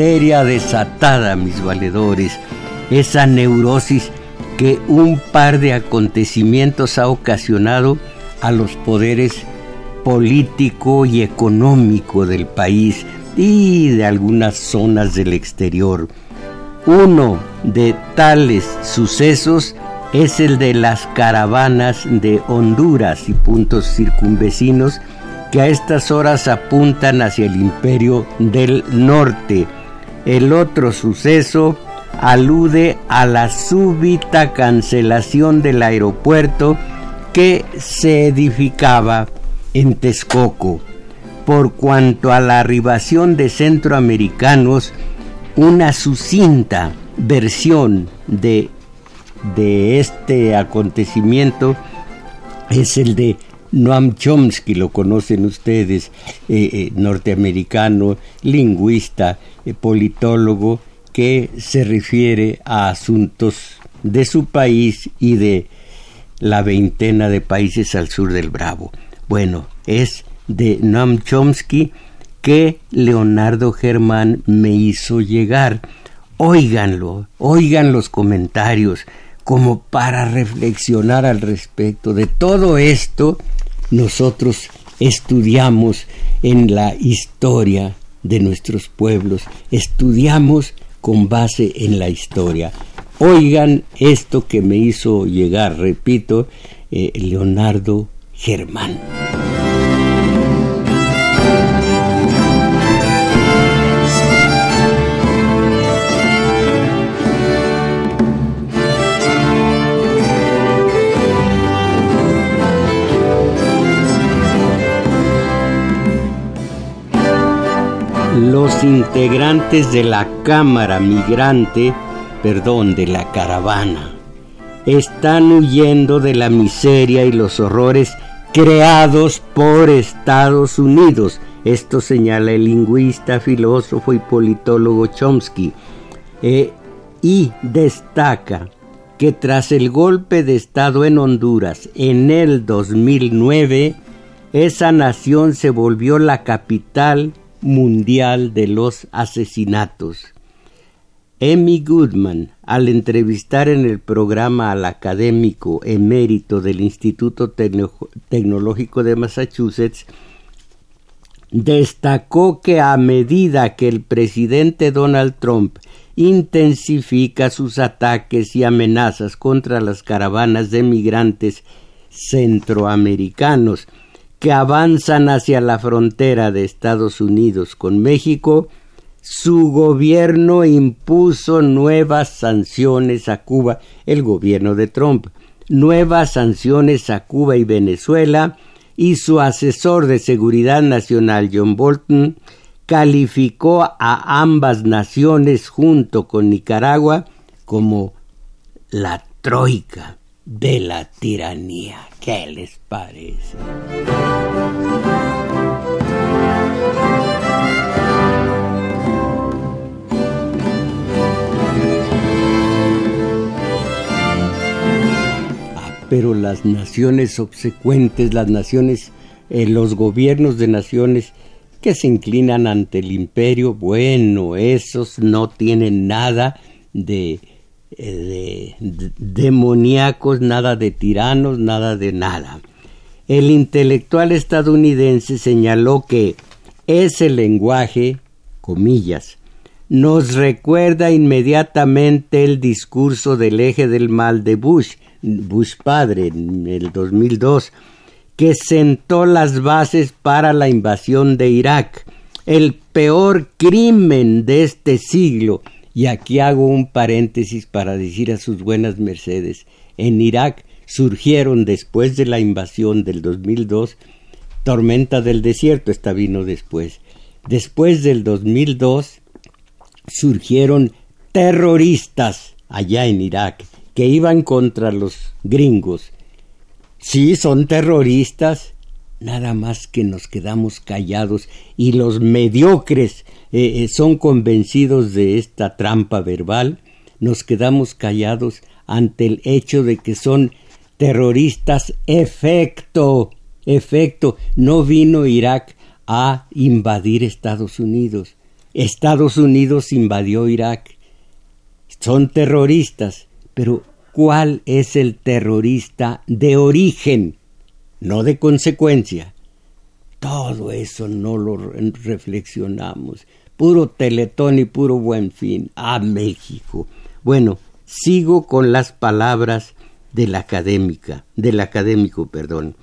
Histeria desatada, mis valedores, esa neurosis que un par de acontecimientos ha ocasionado a los poderes político y económico del país y de algunas zonas del exterior. Uno de tales sucesos es el de las caravanas de Honduras y puntos circunvecinos que a estas horas apuntan hacia el imperio del norte el otro suceso alude a la súbita cancelación del aeropuerto que se edificaba en Texcoco. Por cuanto a la arribación de centroamericanos, una sucinta versión de, de este acontecimiento es el de Noam Chomsky, lo conocen ustedes, eh, eh, norteamericano, lingüista, eh, politólogo, que se refiere a asuntos de su país y de la veintena de países al sur del Bravo. Bueno, es de Noam Chomsky que Leonardo Germán me hizo llegar. Óiganlo, oigan los comentarios como para reflexionar al respecto de todo esto nosotros estudiamos en la historia de nuestros pueblos, estudiamos con base en la historia. Oigan esto que me hizo llegar, repito, eh, Leonardo Germán. Los integrantes de la Cámara Migrante, perdón, de la caravana, están huyendo de la miseria y los horrores creados por Estados Unidos. Esto señala el lingüista, filósofo y politólogo Chomsky. Eh, y destaca que tras el golpe de Estado en Honduras en el 2009, esa nación se volvió la capital mundial de los asesinatos. Emmy Goodman, al entrevistar en el programa al académico emérito del Instituto Tecnológico de Massachusetts, destacó que a medida que el presidente Donald Trump intensifica sus ataques y amenazas contra las caravanas de migrantes centroamericanos que avanzan hacia la frontera de Estados Unidos con México, su gobierno impuso nuevas sanciones a Cuba, el gobierno de Trump, nuevas sanciones a Cuba y Venezuela, y su asesor de seguridad nacional, John Bolton, calificó a ambas naciones junto con Nicaragua como la troika de la tiranía. ¿Qué les parece? Ah, pero las naciones subsecuentes, las naciones, eh, los gobiernos de naciones que se inclinan ante el imperio, bueno, esos no tienen nada de eh, de, demoníacos, nada de tiranos, nada de nada. El intelectual estadounidense señaló que ese lenguaje, comillas, nos recuerda inmediatamente el discurso del eje del mal de Bush, Bush padre, en el 2002, que sentó las bases para la invasión de Irak, el peor crimen de este siglo. Y aquí hago un paréntesis para decir a sus buenas mercedes, en Irak surgieron después de la invasión del 2002 Tormenta del Desierto, esta vino después. Después del 2002 surgieron terroristas allá en Irak que iban contra los gringos. Sí, son terroristas, nada más que nos quedamos callados y los mediocres eh, eh, son convencidos de esta trampa verbal, nos quedamos callados ante el hecho de que son terroristas efecto, efecto, no vino Irak a invadir Estados Unidos. Estados Unidos invadió Irak. Son terroristas, pero ¿cuál es el terrorista de origen, no de consecuencia? Todo eso no lo reflexionamos. Puro teletón y puro buen fin. ¡A México! Bueno, sigo con las palabras de la académica, del académico, perdón.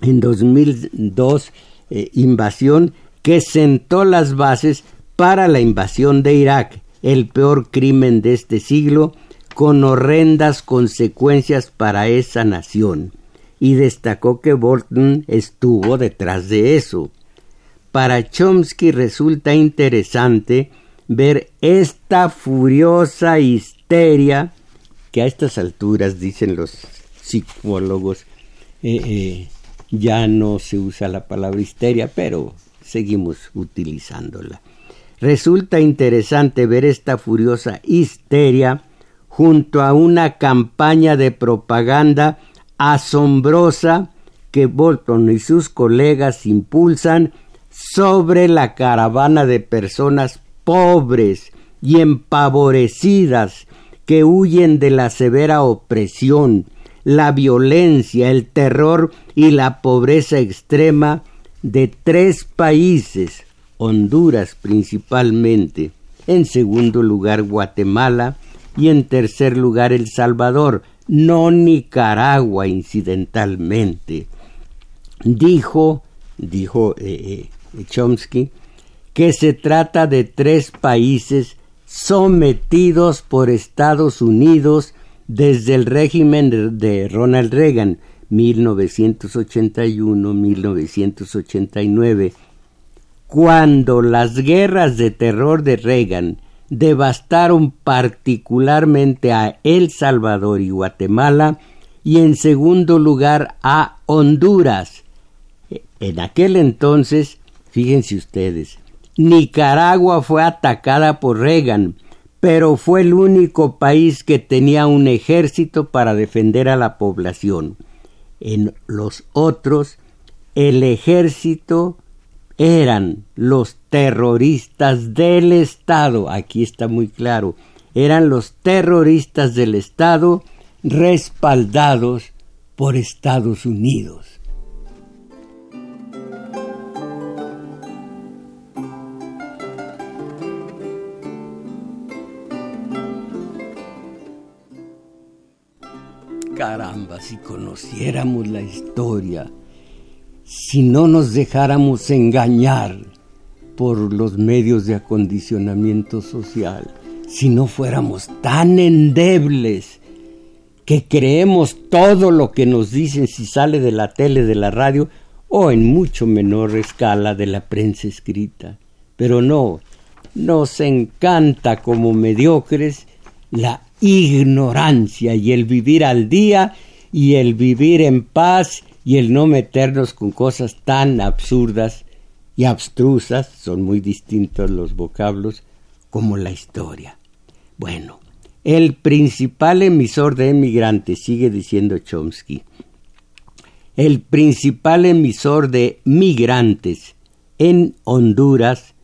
En 2002, eh, invasión que sentó las bases para la invasión de Irak, el peor crimen de este siglo, con horrendas consecuencias para esa nación, y destacó que Bolton estuvo detrás de eso. Para Chomsky resulta interesante ver esta furiosa histeria que a estas alturas, dicen los psicólogos, eh, eh, ya no se usa la palabra histeria, pero seguimos utilizándola. Resulta interesante ver esta furiosa histeria junto a una campaña de propaganda asombrosa que Bolton y sus colegas impulsan sobre la caravana de personas pobres y empavorecidas que huyen de la severa opresión, la violencia, el terror y la pobreza extrema de tres países Honduras principalmente, en segundo lugar Guatemala y en tercer lugar El Salvador, no Nicaragua incidentalmente. Dijo, dijo eh, eh, Chomsky, que se trata de tres países sometidos por Estados Unidos desde el régimen de Ronald Reagan 1981-1989 cuando las guerras de terror de Reagan devastaron particularmente a El Salvador y Guatemala y en segundo lugar a Honduras. En aquel entonces, fíjense ustedes, Nicaragua fue atacada por Reagan, pero fue el único país que tenía un ejército para defender a la población. En los otros, el ejército eran los terroristas del Estado, aquí está muy claro, eran los terroristas del Estado respaldados por Estados Unidos. Caramba, si conociéramos la historia si no nos dejáramos engañar por los medios de acondicionamiento social, si no fuéramos tan endebles que creemos todo lo que nos dicen si sale de la tele, de la radio o en mucho menor escala de la prensa escrita. Pero no, nos encanta como mediocres la ignorancia y el vivir al día y el vivir en paz y el no meternos con cosas tan absurdas y abstrusas, son muy distintos los vocablos, como la historia. Bueno, el principal emisor de emigrantes, sigue diciendo Chomsky, el principal emisor de migrantes en Honduras,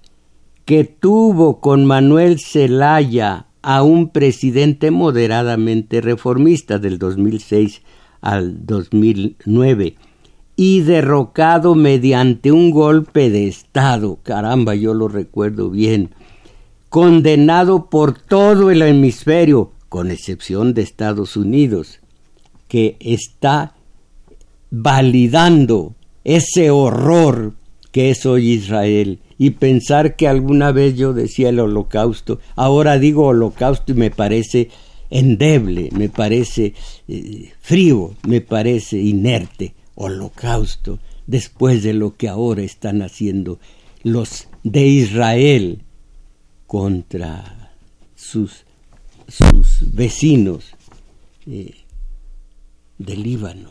que tuvo con Manuel Zelaya a un presidente moderadamente reformista del 2006 al 2009 y derrocado mediante un golpe de Estado. Caramba, yo lo recuerdo bien. condenado por todo el hemisferio, con excepción de Estados Unidos, que está validando ese horror que es hoy Israel y pensar que alguna vez yo decía el holocausto, ahora digo holocausto y me parece endeble, me parece eh, frío, me parece inerte, holocausto, después de lo que ahora están haciendo los de Israel contra sus, sus vecinos eh, del Líbano,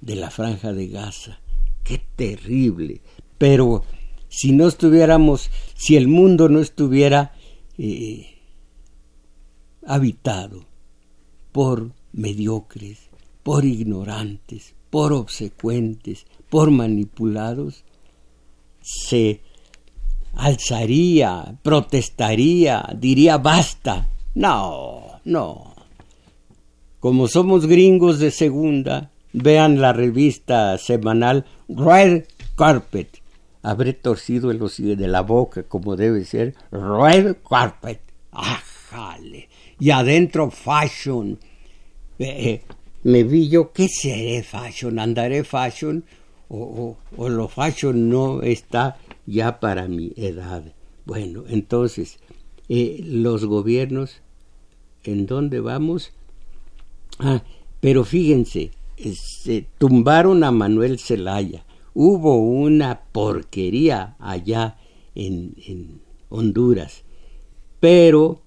de la franja de Gaza. Qué terrible. Pero si no estuviéramos, si el mundo no estuviera eh, habitado por mediocres, por ignorantes, por obsecuentes, por manipulados, se alzaría, protestaría, diría basta. No, no. Como somos gringos de segunda, vean la revista semanal Red Carpet. Habré torcido el hocico de la boca como debe ser. Red Carpet. ¡Ajale! Y adentro Fashion. Eh, eh, me vi yo, ¿qué seré Fashion? ¿Andaré Fashion? O, o lo Fashion no está ya para mi edad. Bueno, entonces, eh, los gobiernos, ¿en dónde vamos? Ah, pero fíjense, se tumbaron a Manuel Zelaya. Hubo una porquería allá en, Honduras, pero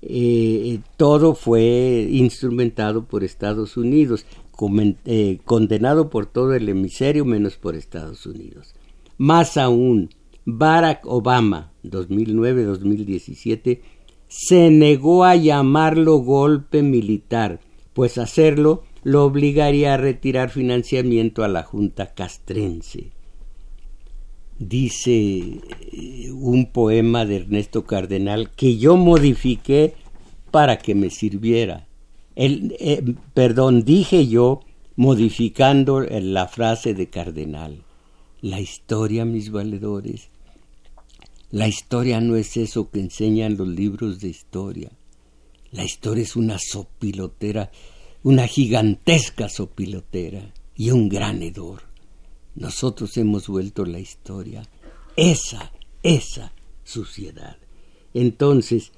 eh, todo fue instrumentado por Estados Unidos, eh, condenado por todo el hemisferio menos por Estados Unidos. Más aún, Barack Obama, 2009-2017, se negó a llamarlo golpe militar, pues hacerlo lo obligaría a retirar financiamiento a la Junta Castrense. Dice eh, un poema de Ernesto Cardenal que yo modifiqué para que me sirviera. El, eh, perdón, dije yo modificando la frase de Cardenal. La historia, mis valedores, la historia no es eso que enseñan los libros de historia. La historia es una sopilotera, una gigantesca sopilotera y un gran hedor. Nosotros hemos vuelto la historia esa, esa suciedad. Entonces,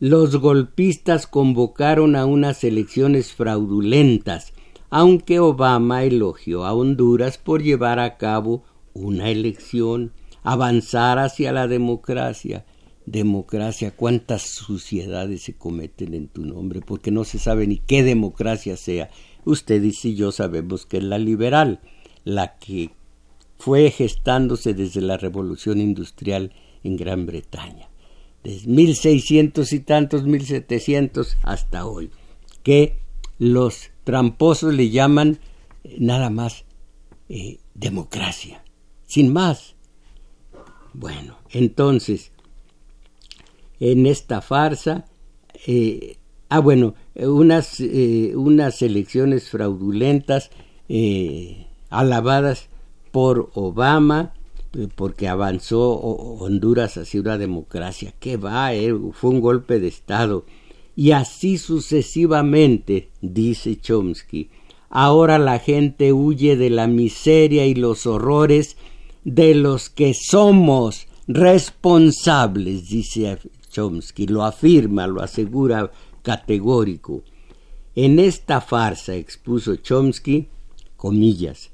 los golpistas convocaron a unas elecciones fraudulentas, aunque Obama elogió a Honduras por llevar a cabo una elección, avanzar hacia la democracia. Democracia, cuántas suciedades se cometen en tu nombre, porque no se sabe ni qué democracia sea. Ustedes y yo sabemos que es la liberal, la que fue gestándose desde la revolución industrial en Gran Bretaña, desde 1600 y tantos, 1700 hasta hoy, que los tramposos le llaman eh, nada más eh, democracia sin más. Bueno, entonces, en esta farsa, eh, ah, bueno, unas, eh, unas elecciones fraudulentas eh, alabadas por Obama, porque avanzó Honduras hacia una democracia. ¿Qué va? Fue un golpe de Estado. Y así sucesivamente, dice Chomsky. Ahora la gente huye de la miseria y los horrores de los que somos responsables, dice Chomsky, lo afirma, lo asegura categórico. En esta farsa, expuso Chomsky, comillas,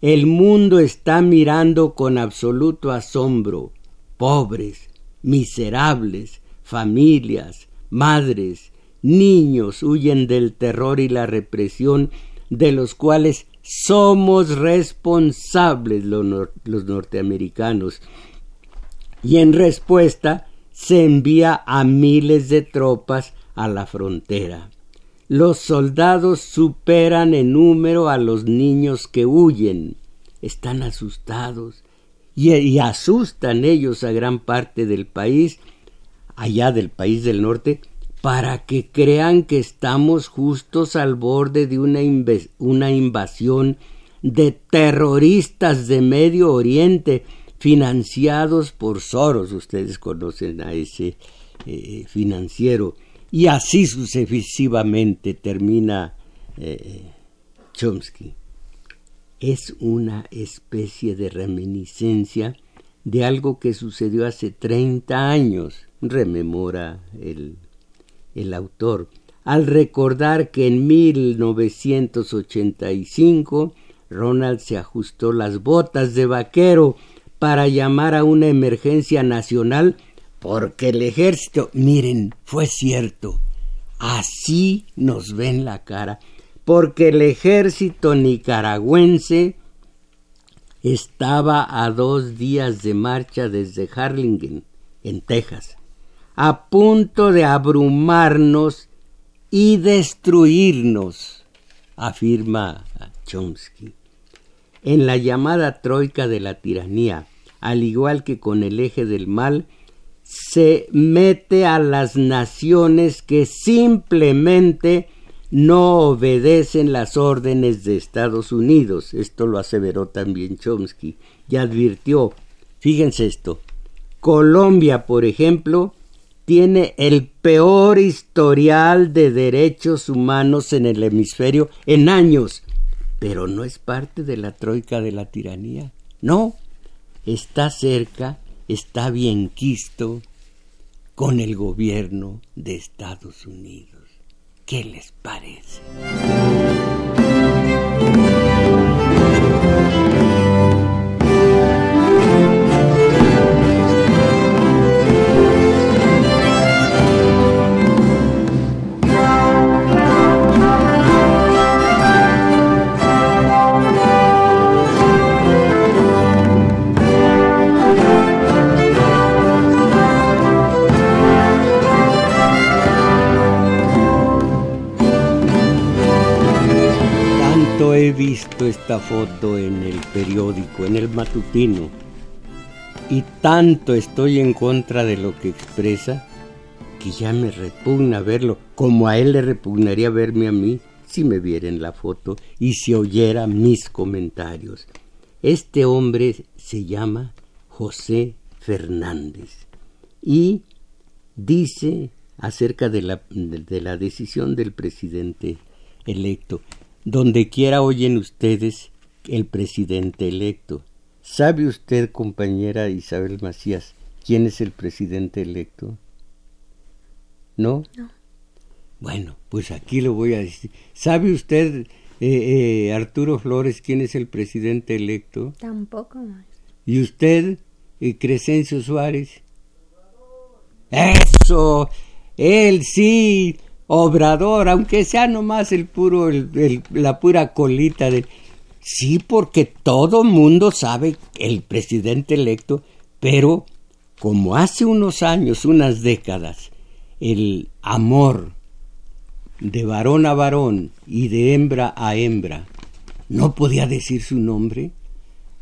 el mundo está mirando con absoluto asombro, pobres, miserables, familias, madres, niños huyen del terror y la represión de los cuales somos responsables los, norteamericanos. Y en respuesta se envía a miles de tropas a la frontera. Los soldados superan en número a los niños que huyen. Están asustados y, asustan ellos a gran parte del país, allá del país del norte, para que crean que estamos justos al borde de una invasión de terroristas de Medio Oriente financiados por Soros. Ustedes conocen a ese eh, financiero. Y así sucesivamente termina eh, Chomsky. Es una especie de reminiscencia de algo que sucedió hace 30 años, rememora el, el autor, al recordar que en 1985 Ronald se ajustó las botas de vaquero para llamar a una emergencia nacional porque el ejército, miren, fue cierto, así nos ven la cara, porque el ejército nicaragüense estaba a dos días de marcha desde Harlingen, en Texas, a punto de abrumarnos y destruirnos, afirma Chomsky. En la llamada troika de la tiranía, al igual que con el eje del mal, se mete a las naciones que simplemente no obedecen las órdenes de Estados Unidos. Esto lo aseveró también Chomsky y advirtió, fíjense esto, Colombia, por ejemplo, tiene el peor historial de derechos humanos en el hemisferio en años, pero no es parte de la troika de la tiranía. No, está cerca está bien quisto con el gobierno de Estados Unidos. ¿Qué les parece? He visto esta foto en el periódico, en el matutino, y tanto estoy en contra de lo que expresa que ya me repugna verlo, como a él le repugnaría verme a mí si me viera en la foto y si oyera mis comentarios. Este hombre se llama José Fernández y dice acerca de la, de la decisión del presidente electo, donde quiera oyen ustedes el presidente electo. ¿Sabe usted, compañera Isabel Macías, quién es el presidente electo? ¿No? No. Bueno, pues aquí lo voy a decir. ¿Sabe usted, eh, eh, Arturo Flores, quién es el presidente electo? Tampoco. ¿Y usted, eh, Crescencio Suárez? Eso, él sí, Obrador, aunque sea nomás el puro, la pura colita de... Sí, porque todo mundo sabe el presidente electo, pero como hace unos años, unas décadas, el amor de varón a varón y de hembra a hembra no podía decir su nombre,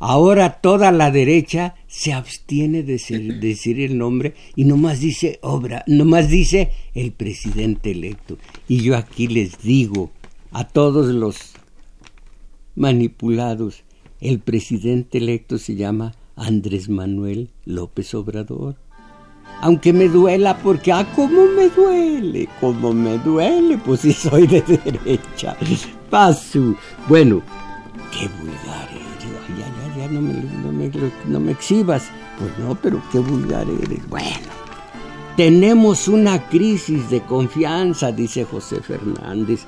Ahora toda la derecha se abstiene de decir el nombre y nomás dice obra, nomás dice el presidente electo. Y yo aquí les digo a todos los manipulados, el presidente electo se llama Andrés Manuel López Obrador. Aunque me duela, porque, ah, cómo me duele, cómo me duele, pues si soy de derecha. Paso. Bueno, qué vulgar no me, no me, exhibas. Pues no, pero qué vulgar eres. Bueno, tenemos una crisis de confianza, dice José Fernández.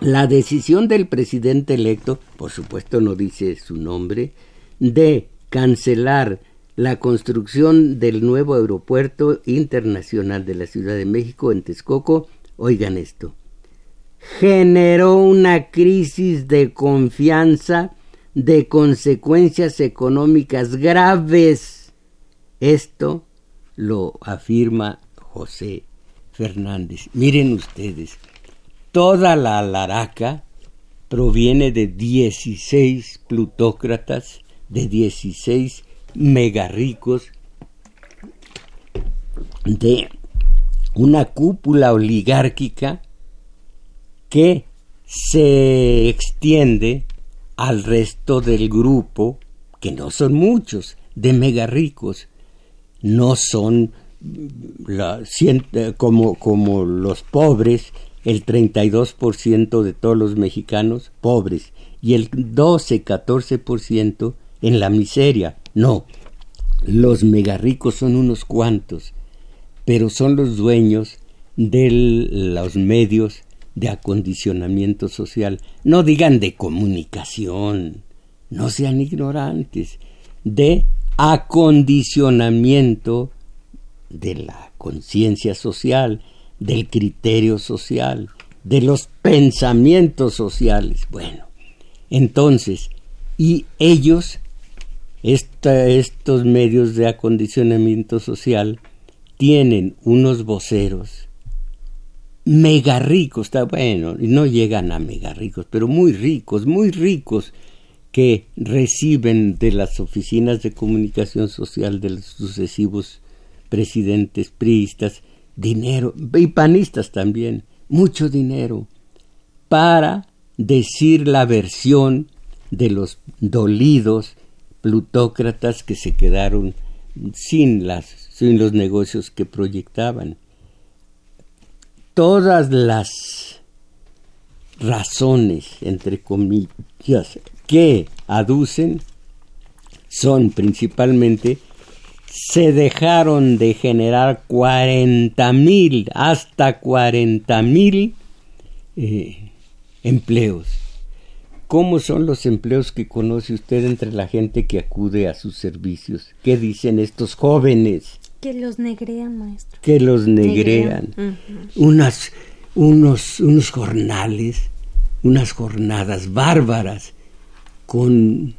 La decisión del presidente electo, por supuesto no dice su nombre, de cancelar la construcción del nuevo aeropuerto internacional de la Ciudad de México en Texcoco, oigan esto, generó una crisis de confianza de consecuencias económicas graves. Esto lo afirma José Fernández. Miren ustedes, toda la alaraca proviene de 16 plutócratas, de 16 megarricos, de una cúpula oligárquica que se extiende al resto del grupo, que no son muchos, de mega ricos. No son la, como, como los pobres, el 32% de todos los mexicanos pobres y el 12-14% en la miseria. No, los megarricos son unos cuantos, pero son los dueños de los medios de acondicionamiento social. No digan de comunicación, no sean ignorantes, de acondicionamiento de la conciencia social, del criterio social, de los pensamientos sociales. Bueno, entonces, y ellos, estos medios de acondicionamiento social, tienen unos voceros mega ricos, está bueno, no llegan a mega ricos, pero muy ricos, muy ricos, que reciben de las oficinas de comunicación social de los sucesivos presidentes priistas dinero, y panistas también, mucho dinero, para decir la versión de los dolidos plutócratas que se quedaron sin, las, sin los negocios que proyectaban. Todas las razones, entre comillas, que aducen son principalmente se dejaron de generar 40 mil, hasta 40 mil eh, empleos. ¿Cómo son los empleos que conoce usted entre la gente que acude a sus servicios? ¿Qué dicen estos jóvenes? Que los negrean, maestro. Que los negrean. Unas, unos, unos jornales, unas jornadas bárbaras con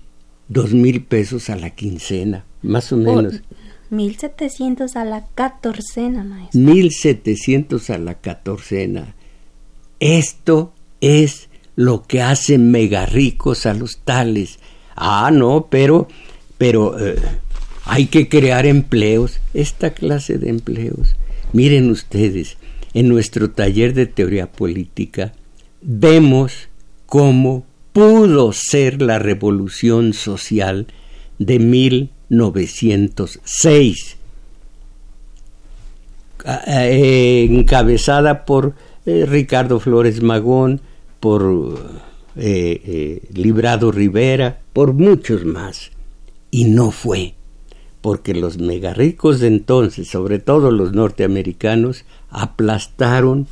dos mil pesos a la quincena, más o menos. 1700 a la catorcena, maestro. 1700 a la catorcena. Esto es lo que hace mega ricos a los tales. Ah, no, pero, pero eh, hay que crear empleos, esta clase de empleos. Miren ustedes, en nuestro taller de teoría política vemos cómo pudo ser la revolución social de mil 1906, eh, encabezada por eh, Ricardo Flores Magón, por eh, Librado Rivera, por muchos más. Y no fue, porque los megarricos de entonces, sobre todo los norteamericanos, aplastaron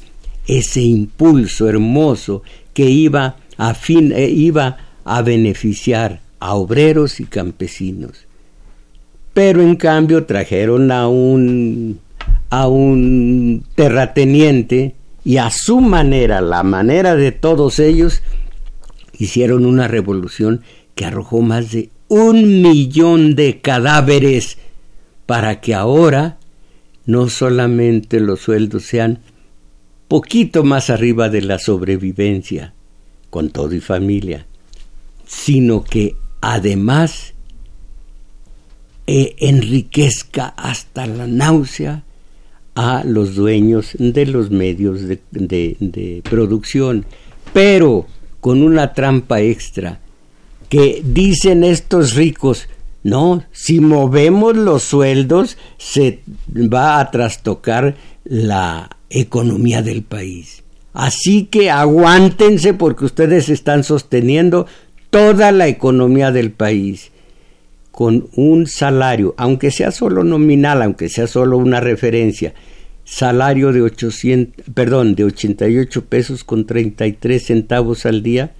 ese impulso hermoso que iba a, fin, iba a beneficiar a obreros y campesinos. Pero en cambio trajeron a un a un terrateniente y a su manera, la manera de todos ellos, hicieron una revolución que arrojó más de un millón de cadáveres para que ahora no solamente los sueldos sean poquito más arriba de la sobrevivencia, con todo y familia, sino que además e enriquezca hasta la náusea a los dueños de los medios de producción, pero con una trampa extra, que dicen estos ricos, no, si movemos los sueldos se va a trastocar la economía del país. Así que aguántense porque ustedes están sosteniendo toda la economía del país con un salario, aunque sea solo nominal, aunque sea solo una referencia, salario de 800, perdón, de 88 pesos con 33 centavos al día,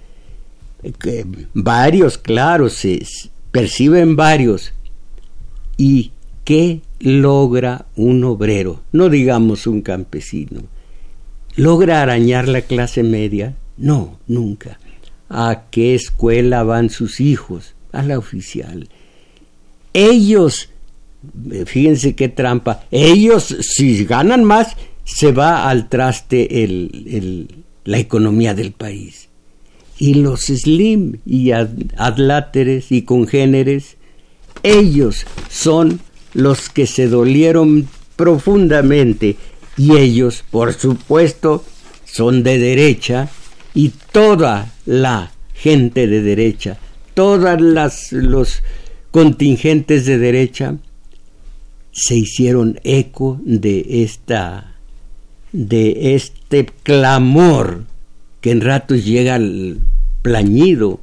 varios, claro, se perciben varios. ¿Y qué logra un obrero? No digamos un campesino. ¿Logra arañar la clase media? No, nunca. ¿A qué escuela van sus hijos? A la oficial ellos, fíjense qué trampa, ellos si ganan más, se va al traste el, la economía del país. Y los slim y adláteres y congéneres, ellos son los que se dolieron profundamente y ellos, por supuesto, son de derecha y toda la gente de derecha, todas las los contingentes de derecha se hicieron eco de esta de este clamor que en ratos llega al plañido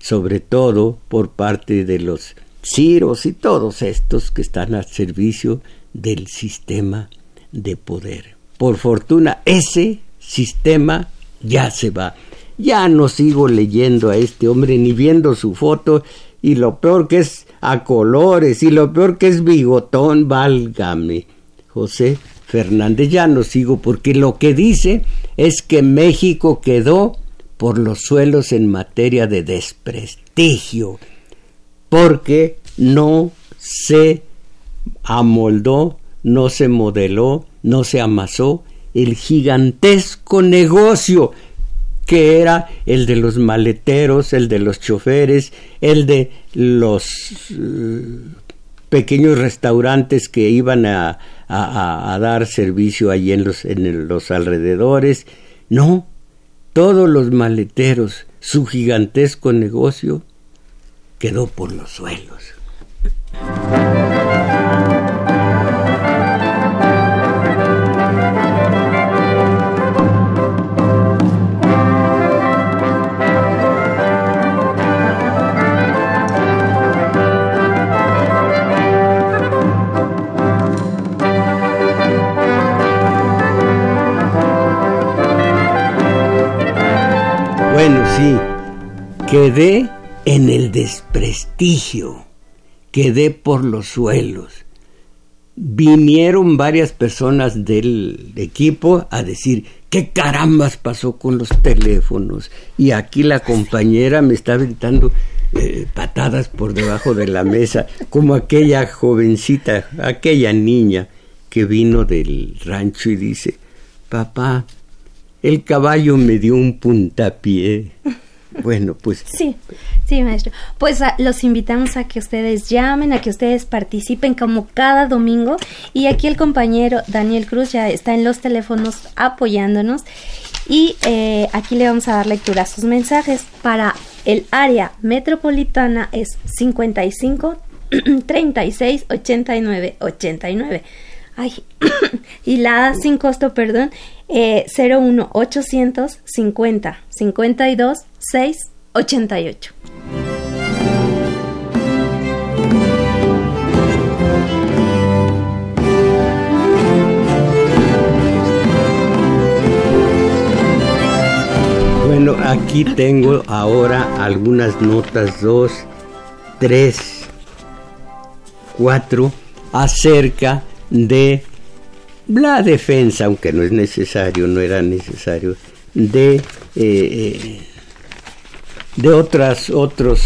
sobre todo por parte de los ciros y todos estos que están al servicio del sistema de poder. Por fortuna, ese sistema ya se va. Ya no sigo leyendo a este hombre ni viendo su foto y lo peor que es a colores y lo peor que es bigotón, válgame. José Fernández ya no sigo porque lo que dice es que México quedó por los suelos en materia de desprestigio, porque no se amoldó, no se modeló, no se amasó el gigantesco negocio que era el de los maleteros, el de los choferes, el de los eh, pequeños restaurantes que iban a, dar servicio allí en los, en los alrededores. No, todos los maleteros, su gigantesco negocio quedó por los suelos. Quedé en el desprestigio, quedé por los suelos. Vinieron varias personas del equipo a decir, ¿qué carambas pasó con los teléfonos? Y aquí la compañera me está aventando eh, patadas por debajo de la mesa, como aquella jovencita, aquella niña que vino del rancho y dice, papá, el caballo me dio un puntapié. Bueno, pues. Sí, sí, maestro. Pues ah, los invitamos a que ustedes llamen, a que ustedes participen como cada domingo. Y aquí el compañero Daniel Cruz ya está en los teléfonos apoyándonos. Y eh, aquí le vamos a dar lectura a sus mensajes. Para el área metropolitana es 55 36 89 89. Ay, y la sin costo, perdón, eh, 01 850 52 6 88. Bueno, aquí tengo ahora algunas notas, dos, tres, cuatro, acerca de la defensa, aunque no es necesario, no era necesario, de, eh, eh, de otras, otros,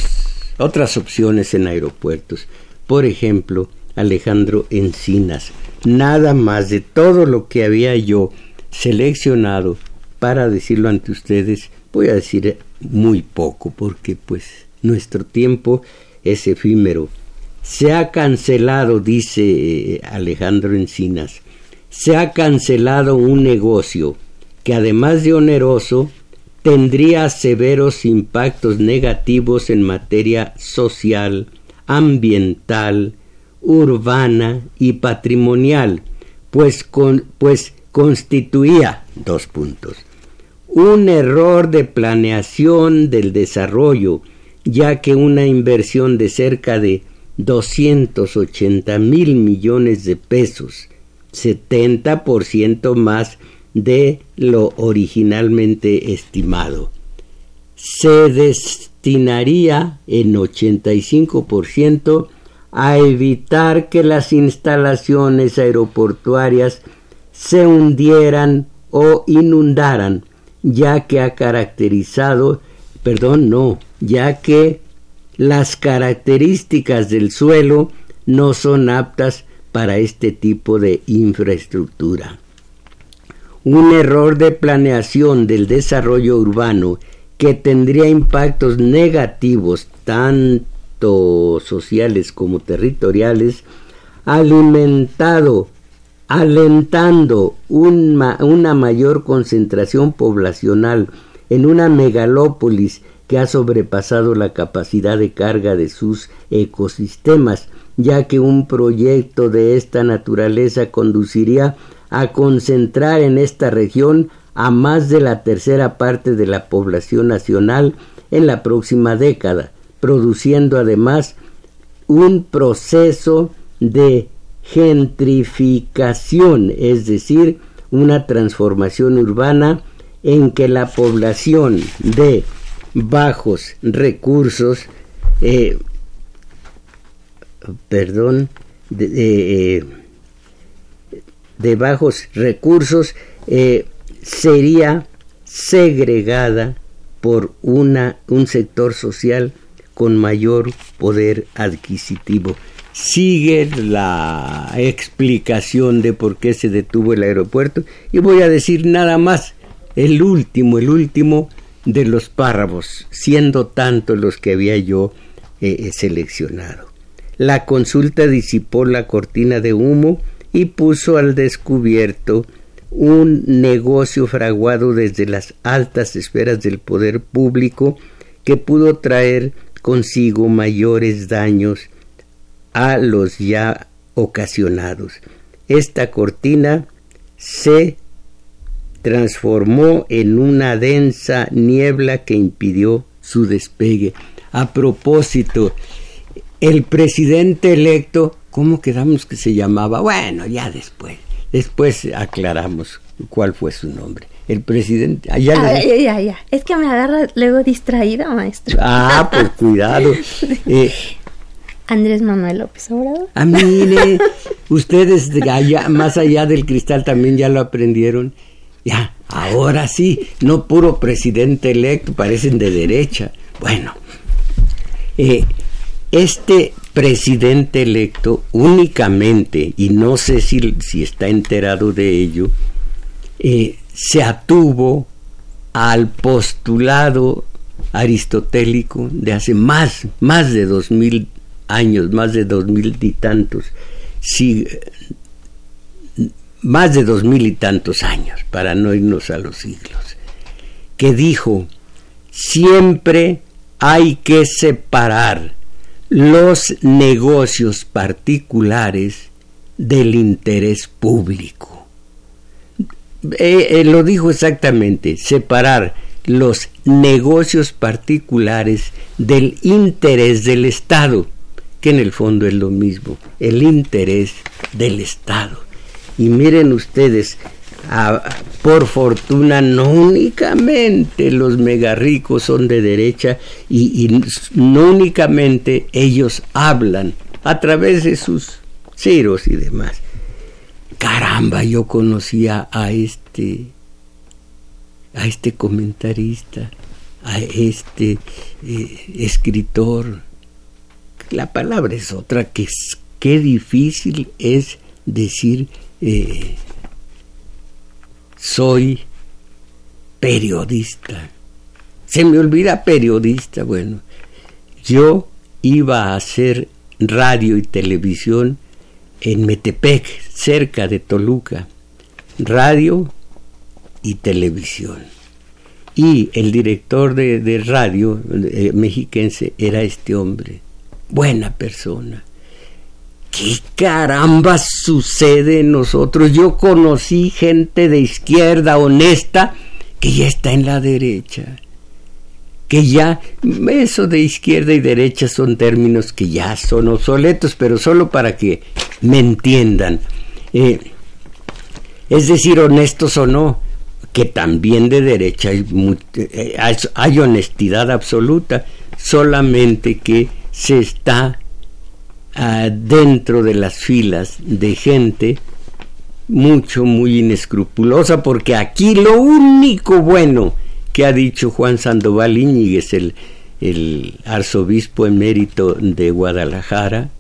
otras opciones en aeropuertos. Por ejemplo, Alejandro Encinas. Nada más de todo lo que había yo seleccionado para decirlo ante ustedes, voy a decir muy poco, porque pues nuestro tiempo es efímero. Se ha cancelado, dice eh, Alejandro Encinas, se ha cancelado un negocio que además de oneroso, tendría severos impactos negativos en materia social, ambiental, urbana y patrimonial, pues, pues constituía dos puntos. Un error de planeación del desarrollo, ya que una inversión de cerca de 280 mil millones de pesos, 70% más de lo originalmente estimado. Se destinaría en 85% a evitar que las instalaciones aeroportuarias se hundieran o inundaran, ya que ha caracterizado, perdón, no, ya que las características del suelo no son aptas para este tipo de infraestructura. Un error de planeación del desarrollo urbano que tendría impactos negativos tanto sociales como territoriales, alimentado, alentando una mayor concentración poblacional en una megalópolis que ha sobrepasado la capacidad de carga de sus ecosistemas, ya que un proyecto de esta naturaleza conduciría a concentrar en esta región a más de la tercera parte de la población nacional en la próxima década, produciendo además un proceso de gentrificación, es decir, una transformación urbana en que la población de bajos recursos, eh, perdón, de, eh, bajos recursos eh, sería segregada por una, un sector social con mayor poder adquisitivo. Sigue la explicación de por qué se detuvo el aeropuerto y voy a decir nada más, el último, el último de los párrafos, siendo tantos los que había yo eh, eh, seleccionado. La consulta disipó la cortina de humo y puso al descubierto un negocio fraguado desde las altas esferas del poder público que pudo traer consigo mayores daños a los ya ocasionados. Esta cortina se transformó en una densa niebla que impidió su despegue. A propósito, el presidente electo, ¿cómo quedamos que se llamaba? Bueno, ya después. Después aclaramos cuál fue su nombre. El presidente. Allá ah, ya, ya, Es que me agarra luego distraída, maestro. Ah, pues cuidado. Eh, Andrés Manuel López Obrador. Ah, mire, ustedes allá, más allá del cristal también ya lo aprendieron. Ya, ahora sí, no puro presidente electo, parecen de derecha. Bueno, eh, este presidente electo únicamente, y no sé si, si está enterado de ello, eh, se atuvo al postulado aristotélico de hace más, más de dos mil años, más de dos mil y tantos, más de dos mil y tantos años, para no irnos a los siglos, que dijo, siempre hay que separar los negocios particulares del interés público. Eh, eh, lo dijo exactamente, separar los negocios particulares del interés del Estado, que en el fondo es lo mismo, el interés del Estado. Y miren ustedes, por fortuna no únicamente los megarricos son de derecha y, no únicamente ellos hablan a través de sus ceros y demás. Caramba, yo conocía a este a este comentarista, a este eh, escritor. La palabra es otra que es, qué difícil es decir eh, soy periodista. Se me olvida periodista, bueno. Yo iba a hacer radio y televisión en Metepec, cerca de Toluca. Radio y televisión. Y el director de, radio eh, mexiquense era este hombre. Buena persona ¿Qué caramba sucede en nosotros? Yo conocí gente de izquierda honesta que ya está en la derecha. Que ya, eso de izquierda y derecha son términos que ya son obsoletos, pero solo para que me entiendan. Eh, es decir, honestos o no, que también de derecha hay, eh, hay honestidad absoluta, solamente que se está dentro de las filas de gente mucho, muy inescrupulosa, porque aquí lo único bueno que ha dicho Juan Sandoval Íñiguez, el, el arzobispo emérito de Guadalajara,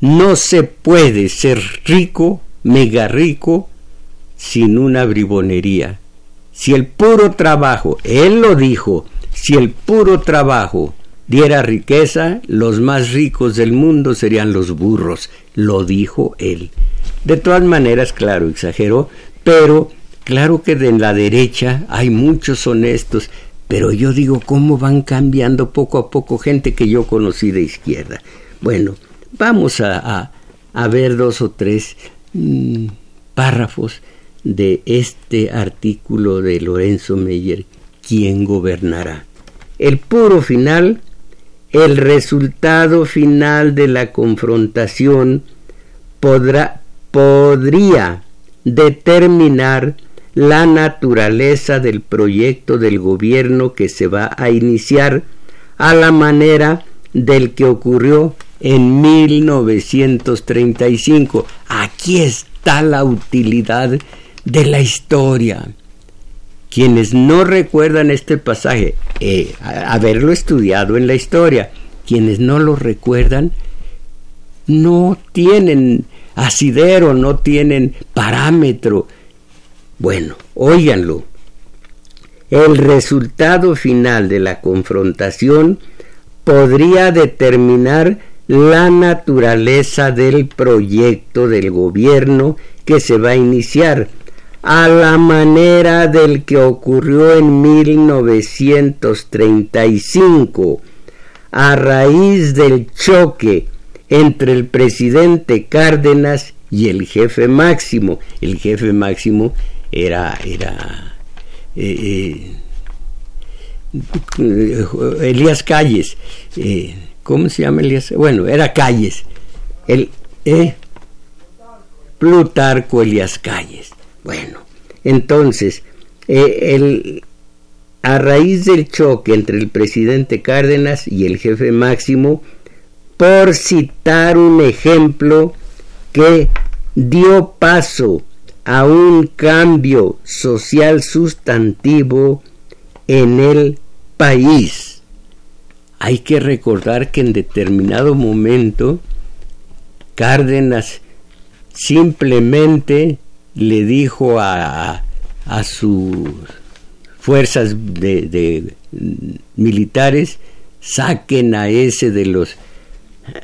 no se puede ser rico, mega rico, sin una bribonería. Si el puro trabajo, él lo dijo, si el puro trabajo diera riqueza, los más ricos del mundo serían los burros, lo dijo él. De todas maneras, claro, exageró, pero claro que de la derecha hay muchos honestos, pero yo digo cómo van cambiando poco a poco gente que yo conocí de izquierda. Bueno, vamos a, ver dos o tres mm, párrafos de este artículo de Lorenzo Meyer, ¿quién gobernará? El puro final, el resultado final de la confrontación podrá, podría determinar la naturaleza del proyecto del gobierno que se va a iniciar a la manera del que ocurrió en 1935. Aquí está la utilidad de la historia. Quienes no recuerdan este pasaje, eh, haberlo estudiado en la historia, quienes no lo recuerdan, no tienen asidero, no tienen parámetro. Bueno, óiganlo. El resultado final de la confrontación podría determinar la naturaleza del proyecto del gobierno que se va a iniciar, a la manera del que ocurrió en 1935, a raíz del choque entre el presidente Cárdenas y el jefe máximo. El jefe máximo era, era eh, eh, Elías Calles. Eh, ¿Cómo se llama Elías? Bueno, era Calles. El, Plutarco Elías Calles. Bueno, entonces, el, a raíz del choque entre el presidente Cárdenas y el jefe máximo, por citar un ejemplo que dio paso a un cambio social sustantivo en el país. Hay que recordar que en determinado momento Cárdenas simplemente le dijo a, a sus fuerzas de, militares saquen a ese de los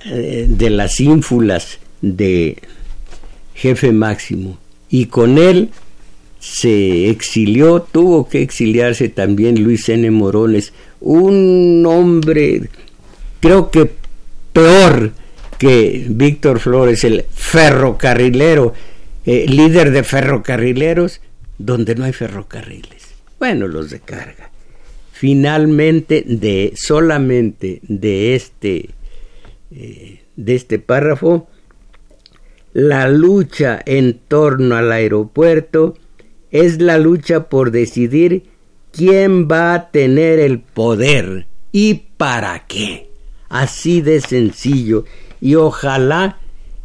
eh, de las ínfulas de jefe máximo y con él se exilió, tuvo que exiliarse también Luis N. Morones, un hombre creo que peor que Víctor Flores, el ferrocarrilero, eh, líder de ferrocarrileros, donde no hay ferrocarriles. Bueno, los de carga. Finalmente, de solamente de este eh, de este párrafo, la lucha en torno al aeropuerto es la lucha por decidir quién va a tener el poder y para qué. Así de sencillo. Y ojalá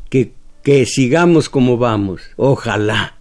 que, que sigamos como vamos. Ojalá.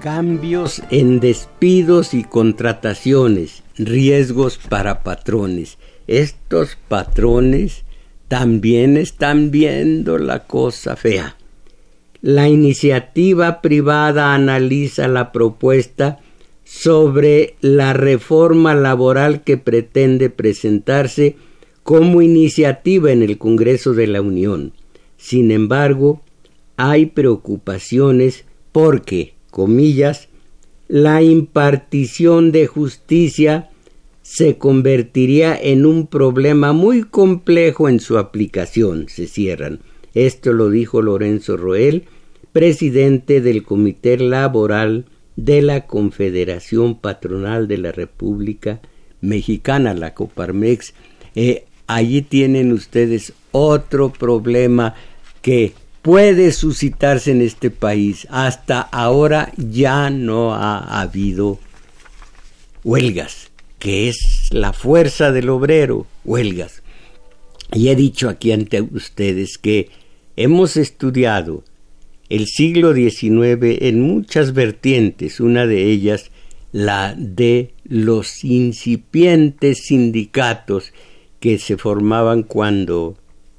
cambios en despidos y contrataciones, riesgos para patrones. Estos patrones también están viendo la cosa fea. La iniciativa privada analiza la propuesta sobre la reforma laboral que pretende presentarse como iniciativa en el Congreso de la Unión. Sin embargo, hay preocupaciones porque comillas, la impartición de justicia se convertiría en un problema muy complejo en su aplicación, se cierran. Esto lo dijo Lorenzo Roel, presidente del Comité Laboral de la Confederación Patronal de la República Mexicana, la Coparmex. Eh, allí tienen ustedes otro problema que puede suscitarse en este país. Hasta ahora ya no ha habido huelgas, que es la fuerza del obrero, huelgas. Y he dicho aquí ante ustedes que hemos estudiado el siglo XIX en muchas vertientes, una de ellas la de los incipientes sindicatos que se formaban cuando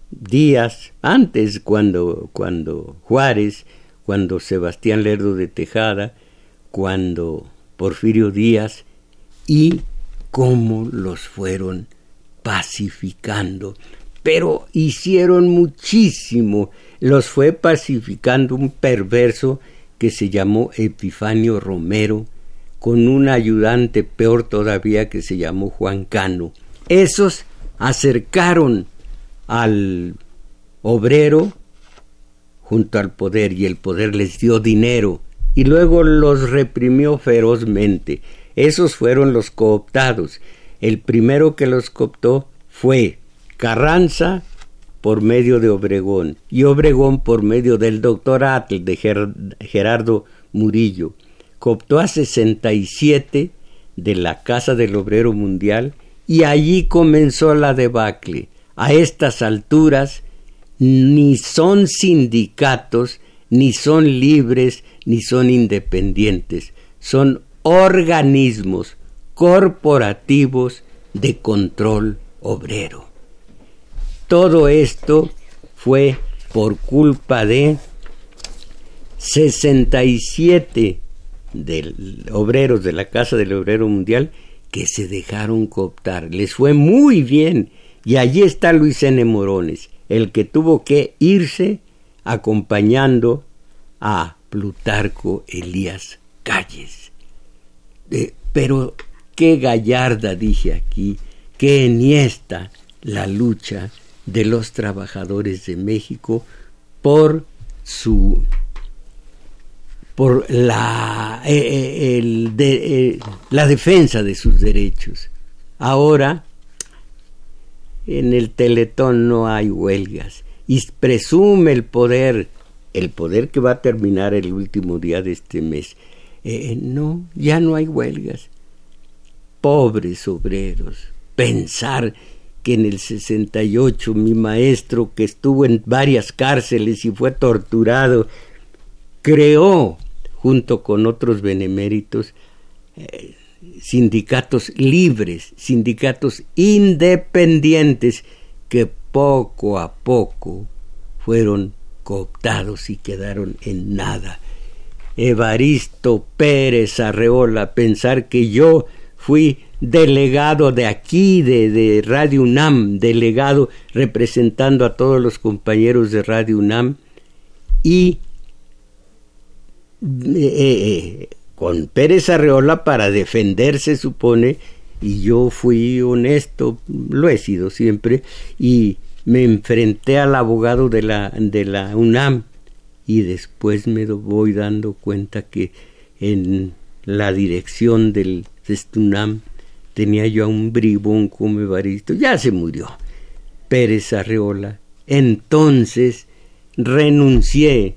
días antes, cuando, cuando Juárez, cuando Sebastián Lerdo de Tejada, cuando Porfirio Díaz y cómo los fueron pacificando. Pero hicieron muchísimo. Los fue pacificando un perverso que se llamó Epifanio Romero, con un ayudante peor todavía que se llamó Juan Cano. Esos acercaron al obrero junto al poder y el poder les dio dinero y luego los reprimió ferozmente. Esos fueron los cooptados. El primero que los cooptó fue Carranza por medio de Obregón y Obregón por medio del doctor Atl de Gerardo Murillo. Cooptó a 67 de la Casa del Obrero Mundial y allí comenzó la debacle. A estas alturas ni son sindicatos, ni son libres, ni son independientes. Son organismos corporativos de control obrero. Todo esto fue por culpa de 67 obreros de la Casa del Obrero Mundial que se dejaron cooptar. Les fue muy bien. Y allí está Luis N. Morones, el que tuvo que irse acompañando a Plutarco Elías Calles. Pero qué gallarda, dije aquí, qué enhiesta la lucha de los trabajadores de México por su por la, eh, eh, eh, la defensa de sus derechos. Ahora, en el Teletón no hay huelgas y presume el poder, el poder que va a terminar el último día de este mes. No, ya no hay huelgas. Pobres obreros, pensar que en el 68 mi maestro, que estuvo en varias cárceles y fue torturado, creó, junto con otros beneméritos, eh, sindicatos libres, sindicatos independientes, que poco a poco fueron cooptados y quedaron en nada. Evaristo Pérez Arreola, pensar que yo fui delegado de aquí, de, Radio UNAM, delegado representando a todos los compañeros de Radio UNAM y eh, eh, con Pérez Arreola para defenderse, supone, y yo fui honesto, lo he sido siempre, y me enfrenté al abogado de la, de la UNAM y después me voy dando cuenta que en la dirección del de UNAM tenía yo a un bribón como Evaristo, ya se murió, Pérez Arreola. Entonces renuncié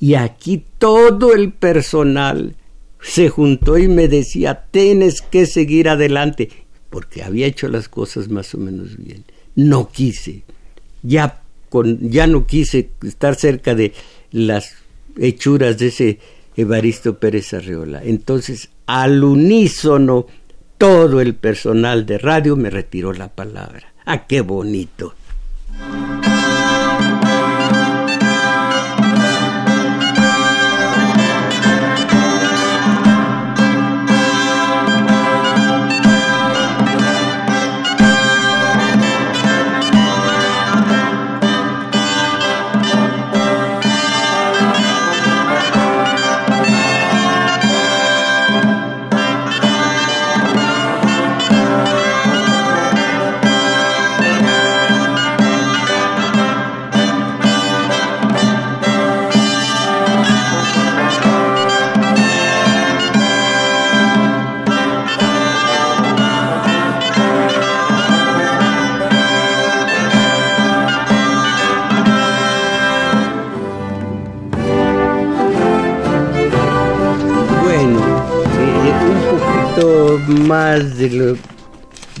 y aquí todo el personal se juntó y me decía, tienes que seguir adelante, porque había hecho las cosas más o menos bien. No quise, ya, con, ya no quise estar cerca de las hechuras de ese Evaristo Pérez Arreola. Entonces, al unísono, todo el personal de radio me retiró la palabra. ¡Ah, qué bonito!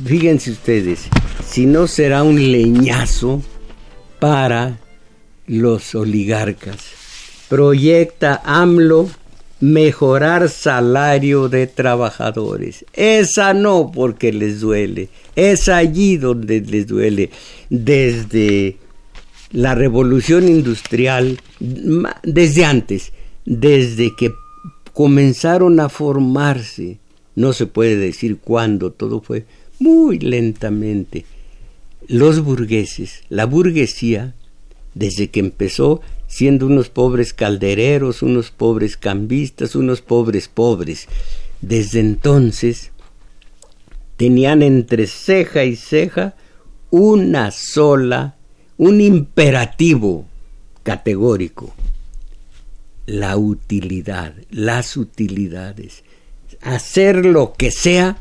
Fíjense ustedes, si no será un leñazo para los oligarcas. Proyecta AMLO mejorar salario de trabajadores. Esa no porque les duele, es allí donde les duele. Desde la revolución industrial, desde antes, desde que comenzaron a formarse no se puede decir cuándo, todo fue muy lentamente. Los burgueses, la burguesía, desde que empezó siendo unos pobres caldereros, unos pobres cambistas, unos pobres pobres, desde entonces tenían entre ceja y ceja una sola, un imperativo categórico, la utilidad, las utilidades, hacer lo que sea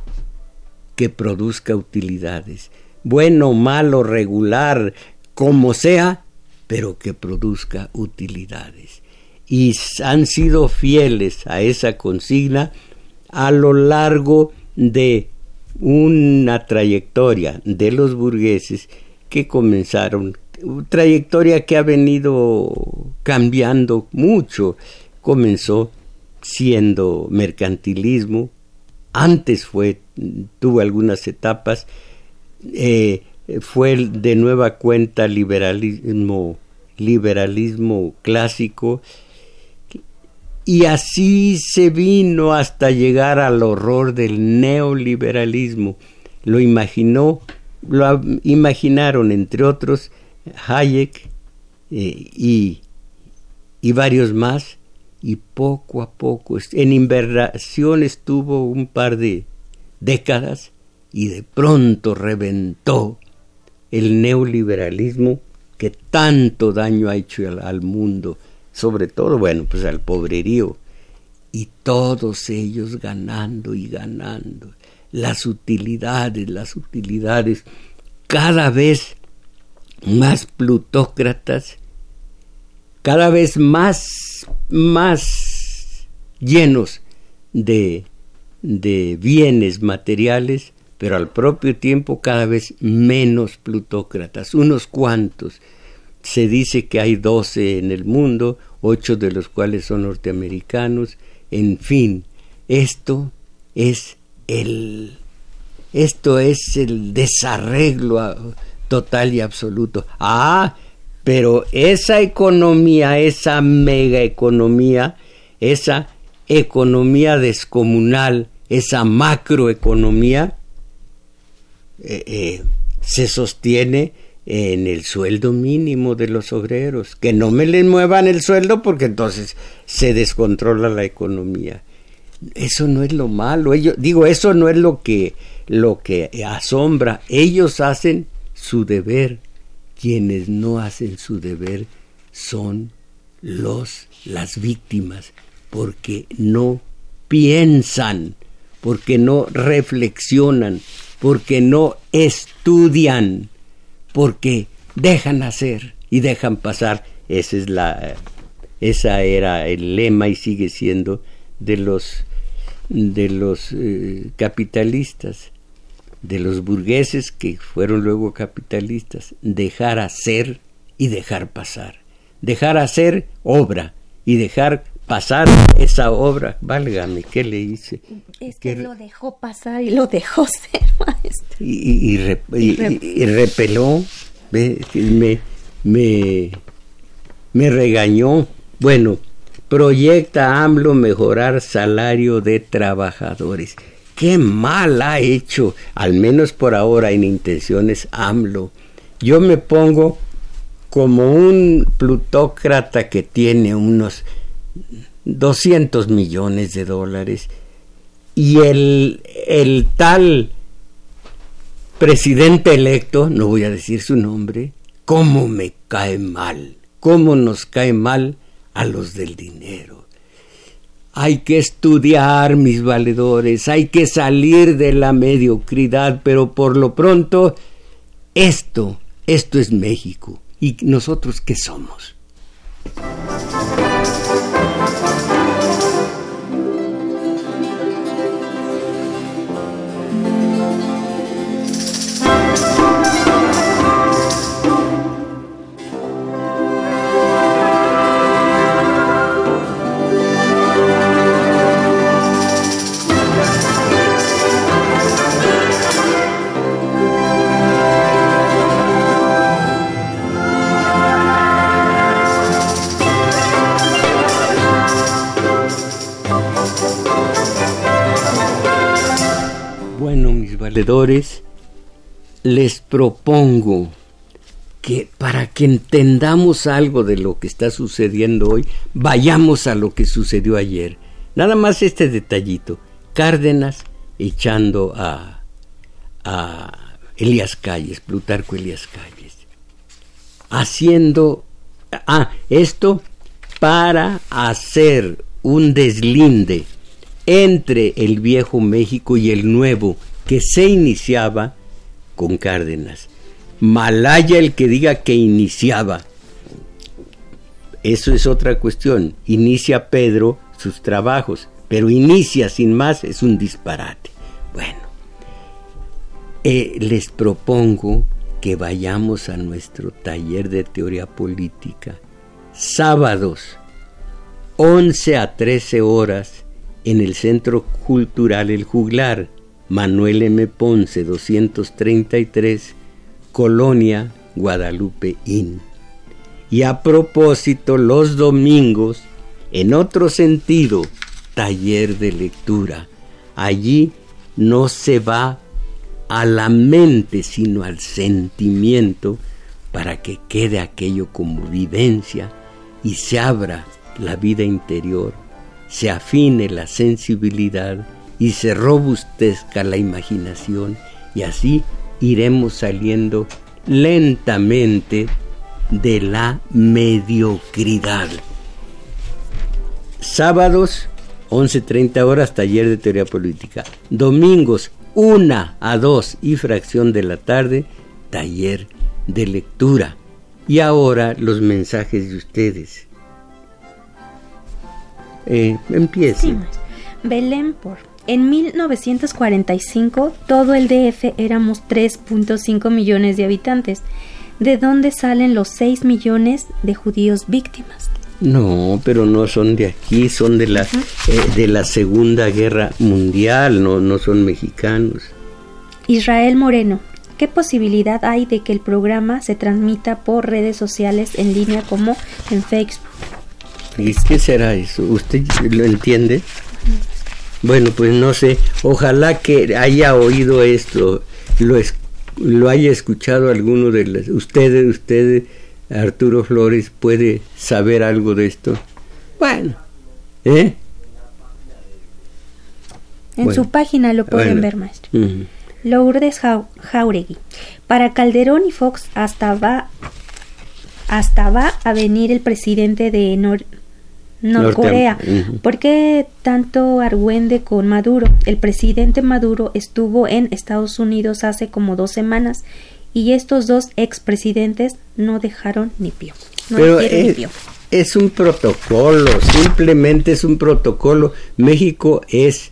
que produzca utilidades, bueno, malo, regular, como sea, pero que produzca utilidades. Y han sido fieles a esa consigna a lo largo de una trayectoria de los burgueses que comenzaron, trayectoria que ha venido cambiando mucho. Comenzó siendo mercantilismo, antes fue, tuvo algunas etapas, eh, fue de nueva cuenta liberalismo, liberalismo clásico, y así se vino hasta llegar al horror del neoliberalismo. Lo imaginó, lo imaginaron entre otros Hayek eh, y, y varios más, y poco a poco, en inversión estuvo un par de décadas y de pronto reventó el neoliberalismo que tanto daño ha hecho al mundo sobre todo, bueno, pues al pobrerío, y todos ellos ganando y ganando, las utilidades, las utilidades, cada vez más plutócratas, cada vez más, más llenos de, de bienes materiales, pero al propio tiempo cada vez menos plutócratas, unos cuantos. Se dice que hay doce en el mundo, ocho de los cuales son norteamericanos, en fin, esto es el esto es el desarreglo total y absoluto. Ah, pero esa economía, esa mega economía, esa economía descomunal, esa macroeconomía, eh, eh, se sostiene en el sueldo mínimo de los obreros, que no me les muevan el sueldo porque entonces se descontrola la economía. Eso no es lo malo, digo, eso no es lo que, lo que asombra, ellos hacen su deber, quienes no hacen su deber son los las víctimas, porque no piensan, porque no reflexionan, porque no estudian porque dejan hacer y dejan pasar. Esa es la esa era el lema y sigue siendo de los de los eh, capitalistas, de los burgueses que fueron luego capitalistas, dejar hacer y dejar pasar. Dejar hacer obra y dejar pasar esa obra. Válgame, ¿qué le hice? Es que, lo dejó pasar y lo dejó ser, maestro. Y, y, repeló, me, me, me regañó. Bueno, proyecta AMLO mejorar salario de trabajadores. Qué mal ha hecho, al menos por ahora en intenciones AMLO. Yo me pongo como un plutócrata que tiene unos 200 millones de dólares y el, el tal presidente electo, no voy a decir su nombre, cómo me cae mal, cómo nos cae mal a los del dinero. Hay que estudiar, mis valedores, hay que salir de la mediocridad, pero por lo pronto, esto, esto es México. ¿Y nosotros qué somos? Les propongo que para que entendamos algo de lo que está sucediendo hoy, vayamos a lo que sucedió ayer. Nada más este detallito. Cárdenas echando a, a Elías Calles, Plutarco Elías Calles. Haciendo... Ah, esto para hacer un deslinde entre el viejo México y el nuevo que se iniciaba con Cárdenas. Malaya el que diga que iniciaba. Eso es otra cuestión. Inicia Pedro sus trabajos, pero inicia sin más es un disparate. Bueno, eh, les propongo que vayamos a nuestro taller de teoría política sábados 11 a 13 horas en el Centro Cultural El Juglar, Manuel M. Ponce 233, Colonia, Guadalupe Inn. Y a propósito, los domingos, en otro sentido, taller de lectura. Allí no se va a la mente, sino al sentimiento, para que quede aquello como vivencia y se abra la vida interior, se afine la sensibilidad y se robustezca la imaginación y así iremos saliendo lentamente de la mediocridad. Sábados, 11.30 horas, taller de teoría política. Domingos, 1 a 2 y fracción de la tarde, taller de lectura. Y ahora los mensajes de ustedes. Eh. Belén por. En 1945 todo el DF éramos 3.5 millones de habitantes. ¿De dónde salen los 6 millones de judíos víctimas? No, pero no son de aquí, son de la, eh, de la Segunda Guerra Mundial, no, no son mexicanos. Israel Moreno, ¿Qué posibilidad hay de que el programa se transmita por redes sociales en línea como en Facebook? ¿Y qué será eso? ¿Usted lo entiende? Bueno, pues no sé. Ojalá que haya oído esto, lo, lo haya escuchado alguno de los, ustedes, ustedes, Arturo Flores, puede saber algo de esto. Bueno, ¿eh? En su página lo pueden ver, maestro. Lourdes Jauregui. Para Calderón y Fox hasta va, hasta va a venir el presidente de Norcorea. ¿Por qué tanto argüende con Maduro? El presidente Maduro estuvo en Estados Unidos hace como dos semanas y estos dos expresidentes no dejaron ni pío. Pero es, es un protocolo, simplemente es un protocolo. México es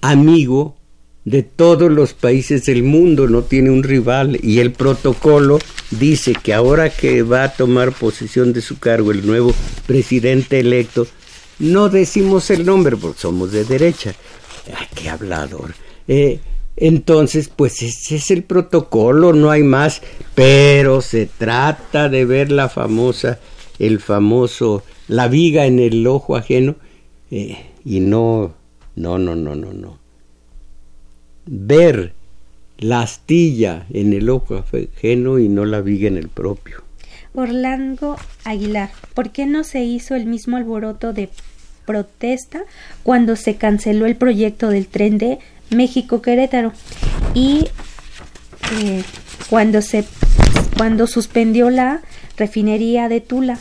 amigo de todos los países del mundo, no tiene un rival y el protocolo dice que ahora que va a tomar posesión de su cargo el nuevo presidente electo, no decimos el nombre porque somos de derecha. Ay, qué hablador. Eh, entonces, pues ese es el protocolo, no hay más, pero se trata de ver la famosa, el famoso, la viga en el ojo ajeno, eh, y no, no, no, no, no, no ver la astilla en el ojo ajeno y no la viga en el propio. Orlando Aguilar, ¿por qué no se hizo el mismo alboroto de protesta cuando se canceló el proyecto del tren de México-Querétaro y eh, cuando se cuando suspendió la refinería de Tula?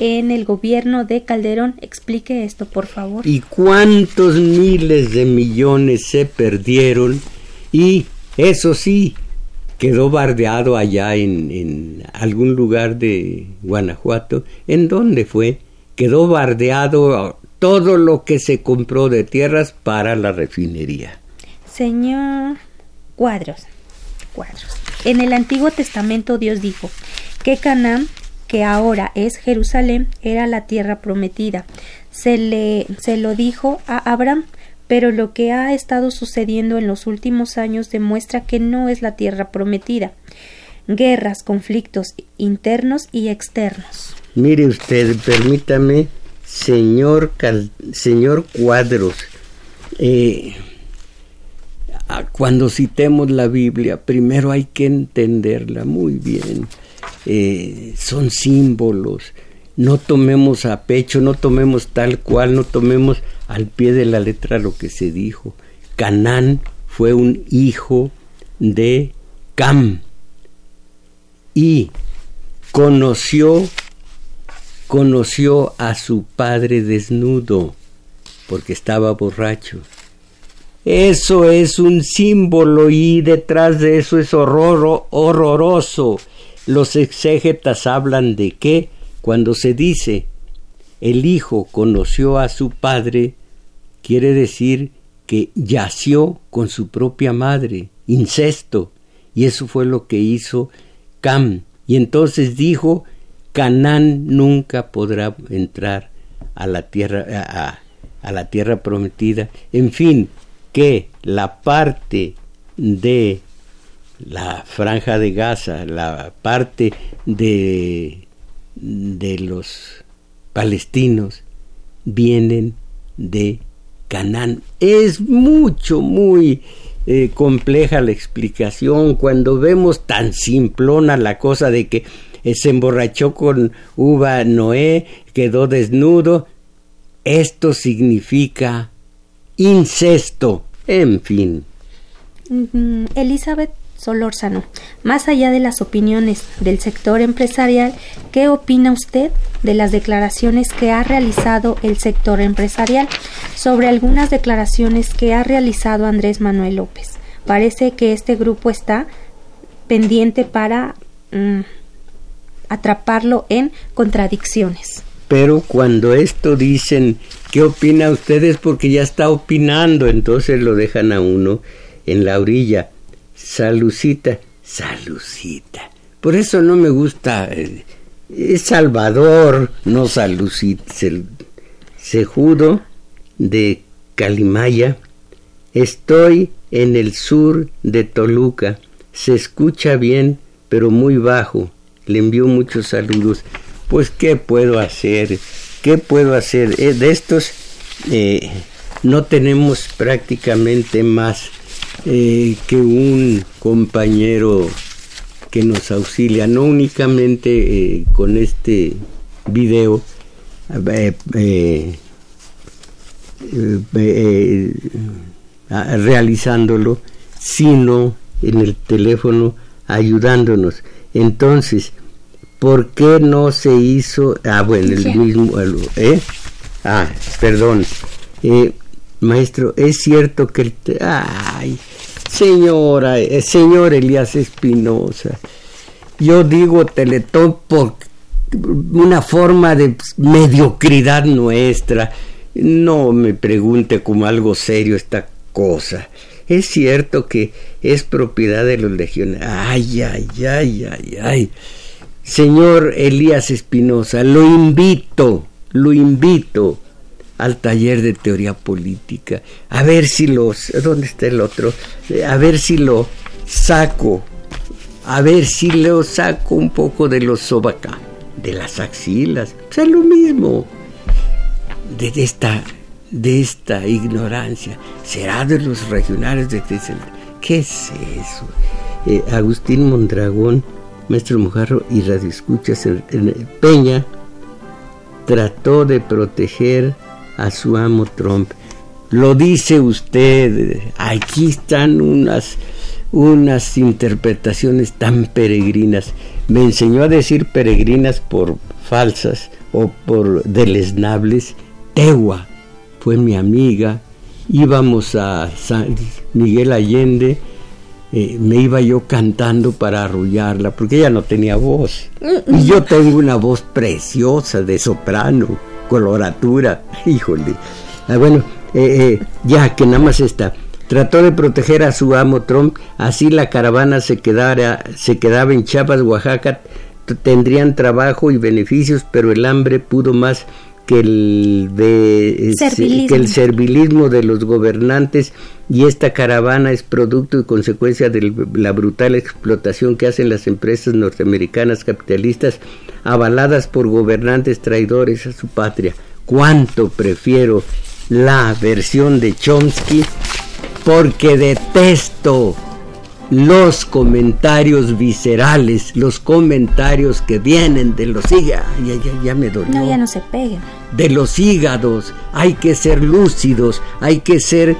En el gobierno de Calderón. Explique esto, por favor. ¿Y cuántos miles de millones se perdieron? Y eso sí, quedó bardeado allá en, en algún lugar de Guanajuato. ¿En dónde fue? Quedó bardeado todo lo que se compró de tierras para la refinería. Señor Cuadros, Cuadros. En el Antiguo Testamento Dios dijo que Canaán que ahora es Jerusalén, era la tierra prometida. Se, le, se lo dijo a Abraham, pero lo que ha estado sucediendo en los últimos años demuestra que no es la tierra prometida. Guerras, conflictos internos y externos. Mire usted, permítame, señor, señor Cuadros, eh, cuando citemos la Biblia, primero hay que entenderla muy bien. Eh, son símbolos. No tomemos a pecho, no tomemos tal cual, no tomemos al pie de la letra lo que se dijo. Canán fue un hijo de Cam y conoció conoció a su padre desnudo porque estaba borracho. Eso es un símbolo y detrás de eso es horror, horroroso. Los exégetas hablan de que cuando se dice el hijo conoció a su padre, quiere decir que yació con su propia madre, incesto, y eso fue lo que hizo Cam. Y entonces dijo Canaán nunca podrá entrar a la tierra a, la tierra prometida. En fin, que la parte de la franja de Gaza, la parte de, de los palestinos vienen de Canaán. Es mucho, muy eh, compleja la explicación cuando vemos tan simplona la cosa de que eh, se emborrachó con uva Noé, quedó desnudo. Esto significa incesto, en fin. Elizabeth Solórzano, más allá de las opiniones del sector empresarial, ¿qué opina usted de las declaraciones que ha realizado el sector empresarial sobre algunas declaraciones que ha realizado Andrés Manuel López? Parece que este grupo está pendiente para mm, atraparlo en contradicciones. Pero cuando esto dicen, ¿qué opina ustedes? Porque ya está opinando, entonces lo dejan a uno en la orilla. Salucita, salucita. Por eso no me gusta. Eh, es Salvador, no Salucita. Sejudo de Calimaya. Estoy en el sur de Toluca. Se escucha bien, pero muy bajo le envió muchos saludos. Pues, ¿qué puedo hacer? ¿Qué puedo hacer? Eh, de estos eh, no tenemos prácticamente más eh, que un compañero que nos auxilia, no únicamente con este video, realizándolo, sino en el teléfono ayudándonos. Entonces, ¿por qué no se hizo? Ah, bueno, el mismo, ¿eh? Ah, perdón. Eh, maestro, es cierto que el... Ay, señora, eh, señor Elías Espinosa, yo digo Teletón por una forma de mediocridad nuestra. No me pregunte como algo serio esta cosa. Es cierto que es propiedad de los legionarios. Ay, ay, ay, ay, ay. Señor Elías Espinosa, lo invito, lo invito al taller de teoría política, a ver si los, ¿dónde está el otro? A ver si lo saco, a ver si lo saco un poco de los sobacá, de las axilas, o sea, lo mismo, de esta de esta ignorancia? ¿Será de los regionales de ¿Qué es eso? Eh, Agustín Mondragón, maestro Mujarro y Radio Escuchas en, Peña, trató de proteger a su amo Trump. Lo dice usted, aquí están unas, unas interpretaciones tan peregrinas. Me enseñó a decir peregrinas por falsas o por deleznables, tegua fue mi amiga, íbamos a San Miguel Allende, eh, me iba yo cantando para arrullarla, porque ella no tenía voz. Y yo tengo una voz preciosa de soprano, coloratura, híjole. Ah, bueno, eh, eh, ya que nada más está. Trató de proteger a su amo Trump, así la caravana se, quedara, se quedaba en Chiapas, Oaxaca, tendrían trabajo y beneficios, pero el hambre pudo más que el, de, que el servilismo de los gobernantes y esta caravana es producto y consecuencia de la brutal explotación que hacen las empresas norteamericanas capitalistas avaladas por gobernantes traidores a su patria. ¿Cuánto prefiero la versión de Chomsky porque detesto los comentarios viscerales, los comentarios que vienen de los hígados. Ya, ya, ya me dolió. No, ya no se peguen. De los hígados. Hay que ser lúcidos, hay que ser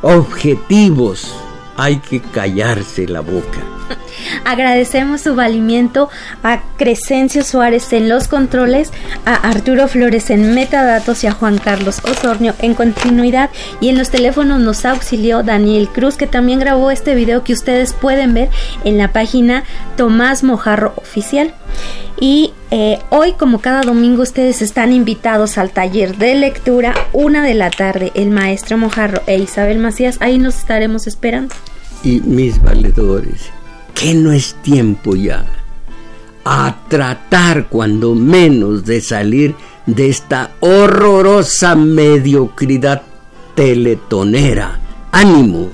objetivos, hay que callarse la boca. Agradecemos su valimiento a Crescencio Suárez en los controles, a Arturo Flores en metadatos y a Juan Carlos Osornio en continuidad. Y en los teléfonos nos auxilió Daniel Cruz, que también grabó este video que ustedes pueden ver en la página Tomás Mojarro Oficial. Y eh, hoy, como cada domingo, ustedes están invitados al taller de lectura, una de la tarde. El maestro Mojarro e Isabel Macías, ahí nos estaremos esperando. Y mis valedores, que no es tiempo ya a tratar cuando menos de salir de esta horrorosa mediocridad teletonera. Ánimo.